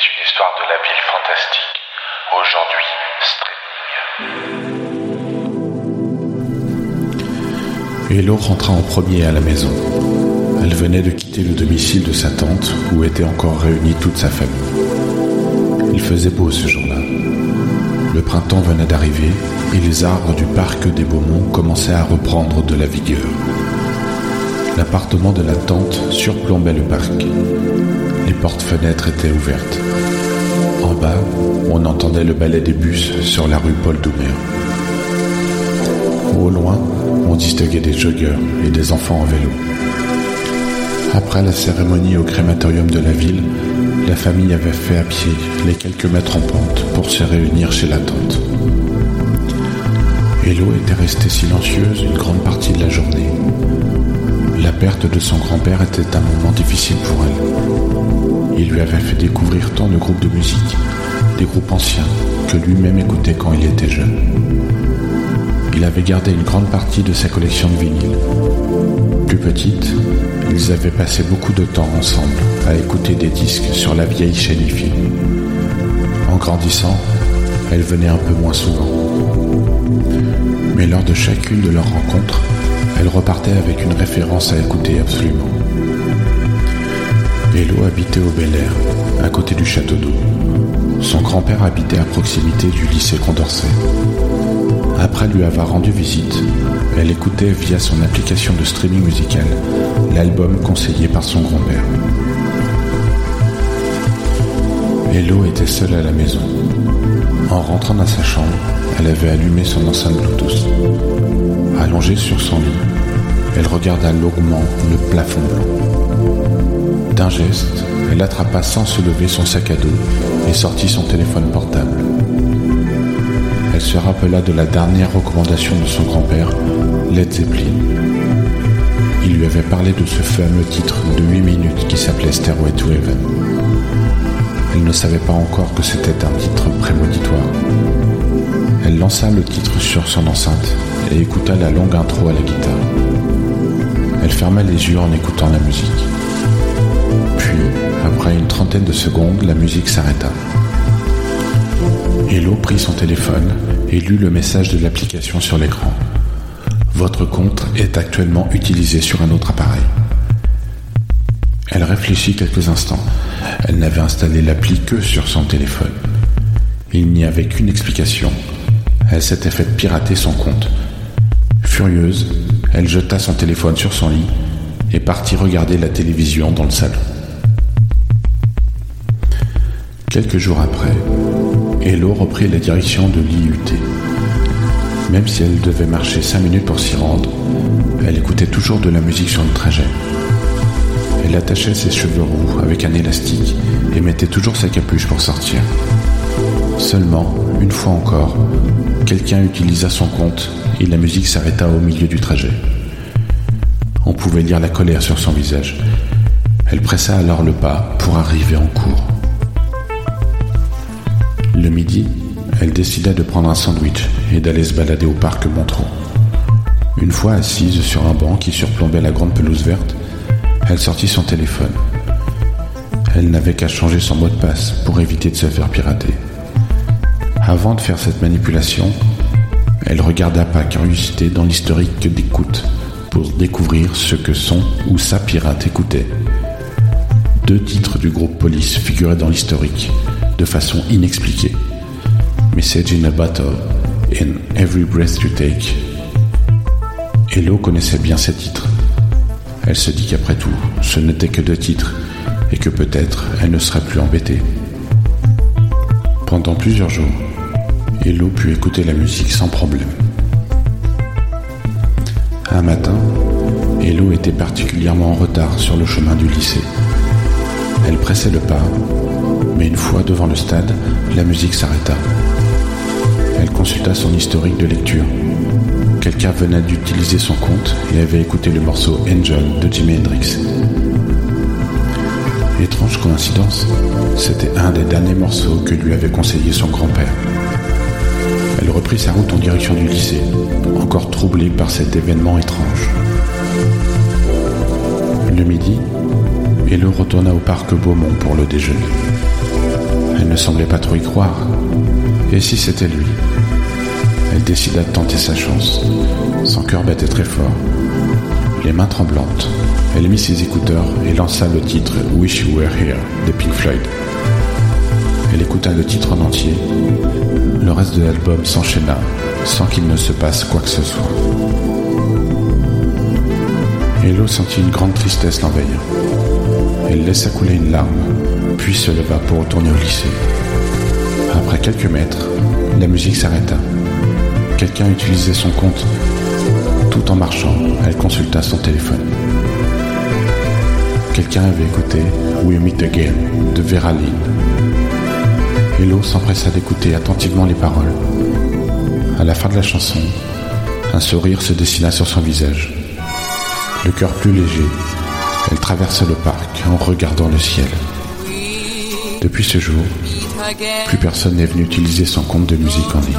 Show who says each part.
Speaker 1: une histoire de la ville fantastique. Aujourd'hui, streaming.
Speaker 2: Hello rentra en premier à la maison. Elle venait de quitter le domicile de sa tante où était encore réunie toute sa famille. Il faisait beau ce jour-là. Le printemps venait d'arriver et les arbres du parc des Beaumont commençaient à reprendre de la vigueur. L'appartement de la tante surplombait le parc. Les portes-fenêtres étaient ouvertes. En bas, on entendait le balai des bus sur la rue Paul Doumer. Au loin, on distinguait des joggeurs et des enfants en vélo. Après la cérémonie au crématorium de la ville, la famille avait fait à pied les quelques mètres en pente pour se réunir chez la tante. Hello était restée silencieuse une grande partie de la journée. La perte de son grand-père était un moment difficile pour elle. Il lui avait fait découvrir tant de groupes de musique, des groupes anciens, que lui-même écoutait quand il était jeune. Il avait gardé une grande partie de sa collection de vinyles. Plus petite, ils avaient passé beaucoup de temps ensemble à écouter des disques sur la vieille chaîne film. En grandissant, elle venait un peu moins souvent. Mais lors de chacune de leurs rencontres, repartait avec une référence à écouter absolument. Hello habitait au Bel Air, à côté du château d'eau. Son grand-père habitait à proximité du lycée Condorcet. Après lui avoir rendu visite, elle écoutait via son application de streaming musical l'album conseillé par son grand-père. Hello était seule à la maison. En rentrant dans sa chambre, elle avait allumé son enceinte Bluetooth. Allongée sur son lit, elle regarda longuement le plafond blanc. D'un geste, elle attrapa sans se lever son sac à dos et sortit son téléphone portable. Elle se rappela de la dernière recommandation de son grand-père, Led Zeppelin. Il lui avait parlé de ce fameux titre de 8 minutes qui s'appelait Stairway to Heaven. Elle ne savait pas encore que c'était un titre prémonitoire. Elle lança le titre sur son enceinte et écouta la longue intro à la guitare. Elle ferma les yeux en écoutant la musique. Puis, après une trentaine de secondes, la musique s'arrêta. Hello prit son téléphone et lut le message de l'application sur l'écran. Votre compte est actuellement utilisé sur un autre appareil. Elle réfléchit quelques instants. Elle n'avait installé l'appli que sur son téléphone. Il n'y avait qu'une explication. Elle s'était faite pirater son compte. Furieuse, elle jeta son téléphone sur son lit et partit regarder la télévision dans le salon. Quelques jours après, Hello reprit la direction de l'IUT. Même si elle devait marcher cinq minutes pour s'y rendre, elle écoutait toujours de la musique sur le trajet. Elle attachait ses cheveux roux avec un élastique et mettait toujours sa capuche pour sortir. Seulement, une fois encore, quelqu'un utilisa son compte et la musique s'arrêta au milieu du trajet. On pouvait lire la colère sur son visage. Elle pressa alors le pas pour arriver en cours. Le midi, elle décida de prendre un sandwich et d'aller se balader au parc Montreux. Une fois assise sur un banc qui surplombait la grande pelouse verte, elle sortit son téléphone. Elle n'avait qu'à changer son mot de passe pour éviter de se faire pirater. Avant de faire cette manipulation, elle regarda par curiosité dans l'historique d'écoute pour découvrir ce que son ou sa pirate écoutait. Deux titres du groupe Police figuraient dans l'historique de façon inexpliquée. Message in a Battle et Every Breath You Take. Hello connaissait bien ces titres. Elle se dit qu'après tout, ce n'était que deux titres et que peut-être elle ne serait plus embêtée. Pendant plusieurs jours, Hello put écouter la musique sans problème. Un matin, Hello était particulièrement en retard sur le chemin du lycée. Elle pressait le pas, mais une fois devant le stade, la musique s'arrêta. Elle consulta son historique de lecture. Quelqu'un venait d'utiliser son compte et avait écouté le morceau Angel de Jimi Hendrix. Étrange coïncidence, c'était un des derniers morceaux que lui avait conseillé son grand-père. Elle reprit sa route en direction du lycée, encore troublée par cet événement étrange. Le midi, Hello retourna au parc Beaumont pour le déjeuner. Elle ne semblait pas trop y croire. Et si c'était lui? Elle décida de tenter sa chance. Son cœur battait très fort. Les mains tremblantes, elle mit ses écouteurs et lança le titre Wish You Were Here de Pink Floyd. Elle écouta le titre en entier. Le reste de l'album s'enchaîna sans qu'il ne se passe quoi que ce soit. Hello sentit une grande tristesse l'envahir. Elle laissa couler une larme, puis se leva pour retourner au lycée. Après quelques mètres, la musique s'arrêta. Quelqu'un utilisait son compte. Tout en marchant, elle consulta son téléphone. Quelqu'un avait écouté We Meet Again de Vera Lynn Hello s'empressa d'écouter attentivement les paroles. À la fin de la chanson, un sourire se dessina sur son visage. Le cœur plus léger, elle traversa le parc en regardant le ciel. Depuis ce jour, plus personne n'est venu utiliser son compte de musique en ligne.